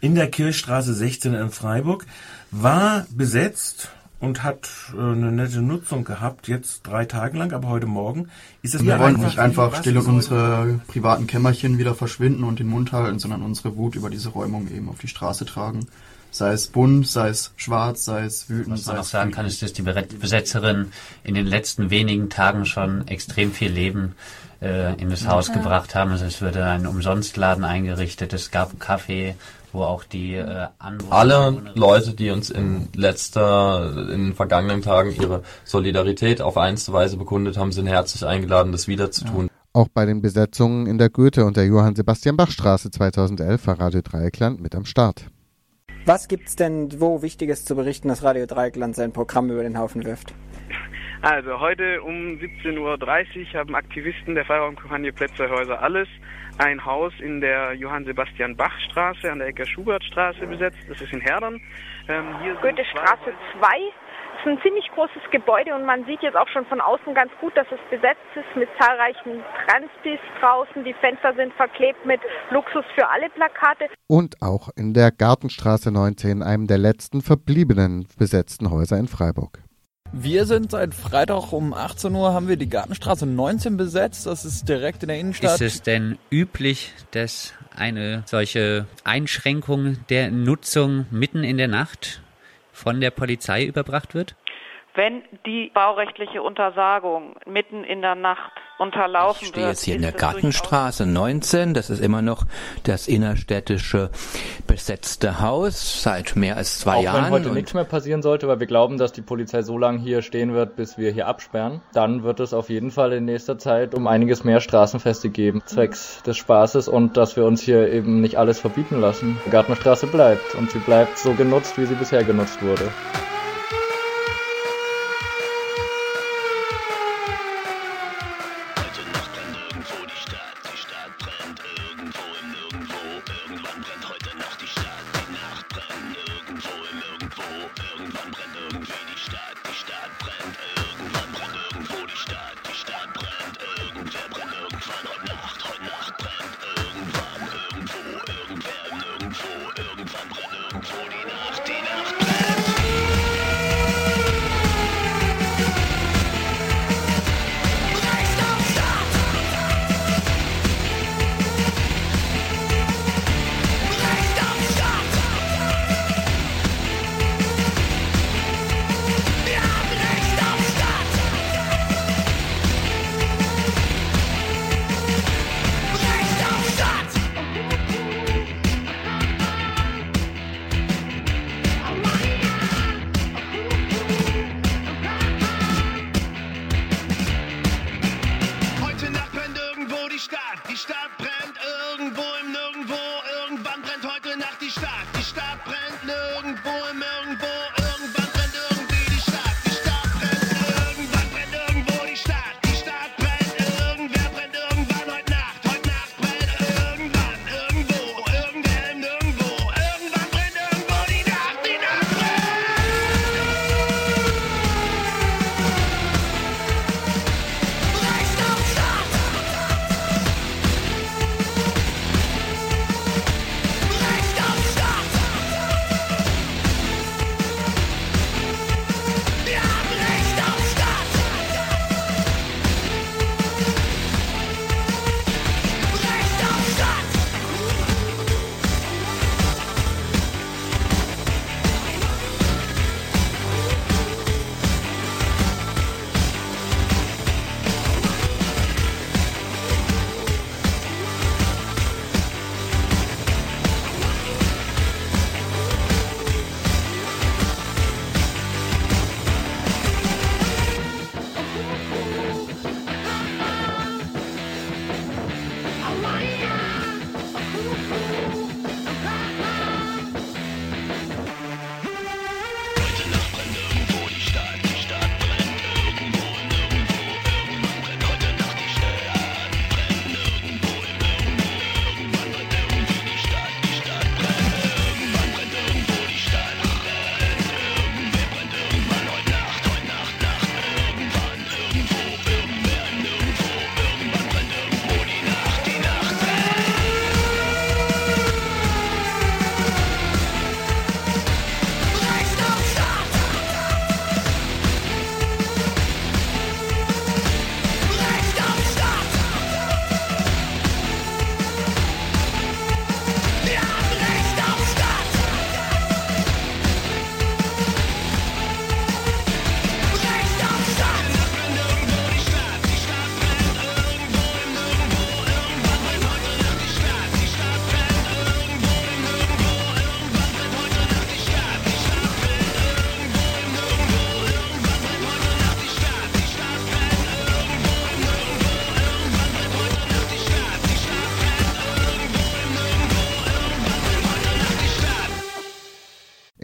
In der Kirchstraße 16 in Freiburg war besetzt und hat äh, eine nette Nutzung gehabt, jetzt drei Tage lang, aber heute Morgen ist es Wir wollen nicht einfach was still in soll- unsere privaten Kämmerchen wieder verschwinden und den Mund halten, sondern unsere Wut über diese Räumung eben auf die Straße tragen. Sei es bunt, sei es schwarz, sei es wütend, Was man auch es sagen kann, ist, dass die Besetzerin in den letzten wenigen Tagen schon extrem viel Leben äh, in das Haus Ja. gebracht haben. Also es wurde ein Umsonstladen eingerichtet, es gab einen Kaffee, wo auch die äh, Anwohner... Alle Leute, die uns in letzter, in den vergangenen Tagen ihre Solidarität auf einste Weise bekundet haben, sind herzlich eingeladen, das wieder zu tun. Auch bei den Besetzungen in der Goethe- und der Johann Sebastian Bach Straße 2011 war Radio Dreieckland mit am Start. Was gibt's denn wo Wichtiges zu berichten, dass Radio Dreieckland sein Programm über den Haufen wirft? Also heute um 17.30 Uhr haben Aktivisten der Freiraumkampagne Plätze Häuser alles ein Haus in der Johann-Sebastian-Bach-Straße an der Ecke Schubertstraße besetzt. Das ist in Herdern. Ähm, hier sind Goethestraße 2 ist ein ziemlich großes Gebäude und man sieht jetzt auch schon von außen ganz gut, dass es besetzt ist mit zahlreichen Transpis draußen. Die Fenster sind verklebt mit Luxus für alle Plakate. Und auch in der Gartenstraße 19, einem der letzten verbliebenen besetzten Häuser in Freiburg. Wir sind seit Freitag um 18 Uhr haben wir die Gartenstraße 19 besetzt. Das ist direkt in der Innenstadt. Ist es denn üblich, dass eine solche Einschränkung der Nutzung mitten in der Nacht von der Polizei überbracht wird? Wenn die baurechtliche Untersagung mitten in der Nacht unterlaufen Ich stehe wird, jetzt hier in der Gartenstraße 19. Das ist immer noch das innerstädtische besetzte Haus seit mehr als zwei Auch Jahren. wenn heute Und nichts mehr passieren sollte, weil wir glauben, dass die Polizei so lange hier stehen wird, bis wir hier absperren, dann wird es auf jeden Fall in nächster Zeit um einiges mehr Straßenfeste geben, zwecks des Spaßes und dass wir uns hier eben nicht alles verbieten lassen. Die Gartenstraße bleibt und sie bleibt so genutzt, wie sie bisher genutzt wurde.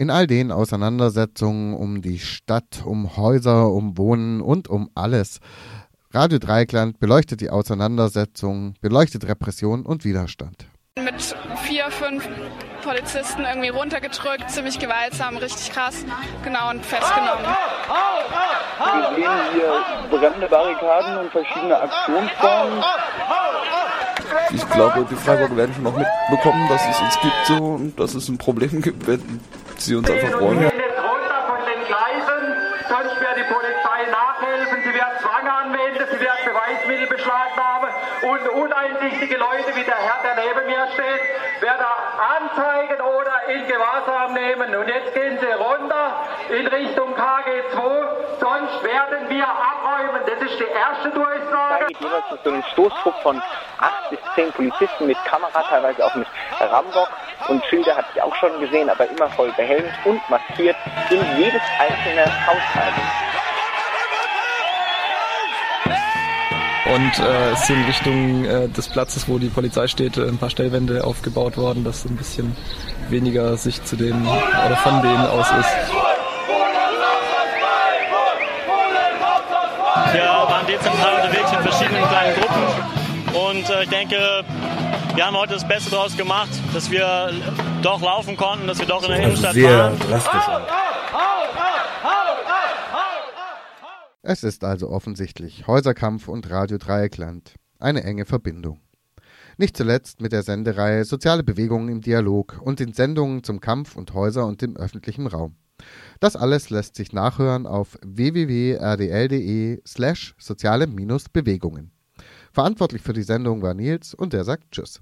In all den Auseinandersetzungen um die Stadt, um Häuser, um Wohnen und um alles. Radio Dreieckland beleuchtet die Auseinandersetzung, beleuchtet Repression und Widerstand. Mit vier, fünf Polizisten irgendwie runtergedrückt, ziemlich gewaltsam, richtig krass, genau und festgenommen. Wir sehen hier brennende Barrikaden und verschiedene Aktionsformen. Ich glaube, die Freiburger werden schon noch mitbekommen, dass es uns gibt so und dass es ein Problem gibt, wenn sie uns einfach räumen. Sonst wird die Polizei nachhelfen, sie wird Zwang anwenden, sie wird Beweismittel beschlagnahmen und uneinsichtige Leute wie der Herr, der neben mir steht, wird er anzeigen oder in Gewahrsam nehmen. Und jetzt gehen sie runter in Richtung KG2, sonst werden wir abräumen. Das ist die erste Durchsage. Da geht jeweils so einem Stoßtrupp von acht bis zehn Polizisten mit Kamera, teilweise auch mit Rambock und Schilder hatte ich auch schon gesehen, aber immer voll behelmt und maskiert in jedes einzelne Haus Und äh, es sind Richtung äh, des Platzes, wo die Polizei steht, äh, ein paar Stellwände aufgebaut worden, dass ein bisschen weniger Sicht zu denen oder von denen aus ist. Wir waren dezentral unterwegs in verschiedenen kleinen Gruppen und äh, ich denke, wir haben heute das Beste daraus gemacht, dass wir doch laufen konnten, dass wir doch in der Innenstadt sehr waren. drastisch. Es ist also offensichtlich Häuserkampf und Radio Dreieckland. Eine enge Verbindung. Nicht zuletzt mit der Sendereihe Soziale Bewegungen im Dialog und den Sendungen zum Kampf und Häuser und dem öffentlichen Raum. Das alles lässt sich nachhören auf www.rdl.de slash soziale-bewegungen. Verantwortlich für die Sendung war Nils und der sagt Tschüss.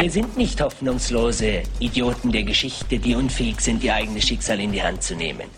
Wir sind nicht hoffnungslose Idioten der Geschichte, die unfähig sind, ihr eigenes Schicksal in die Hand zu nehmen.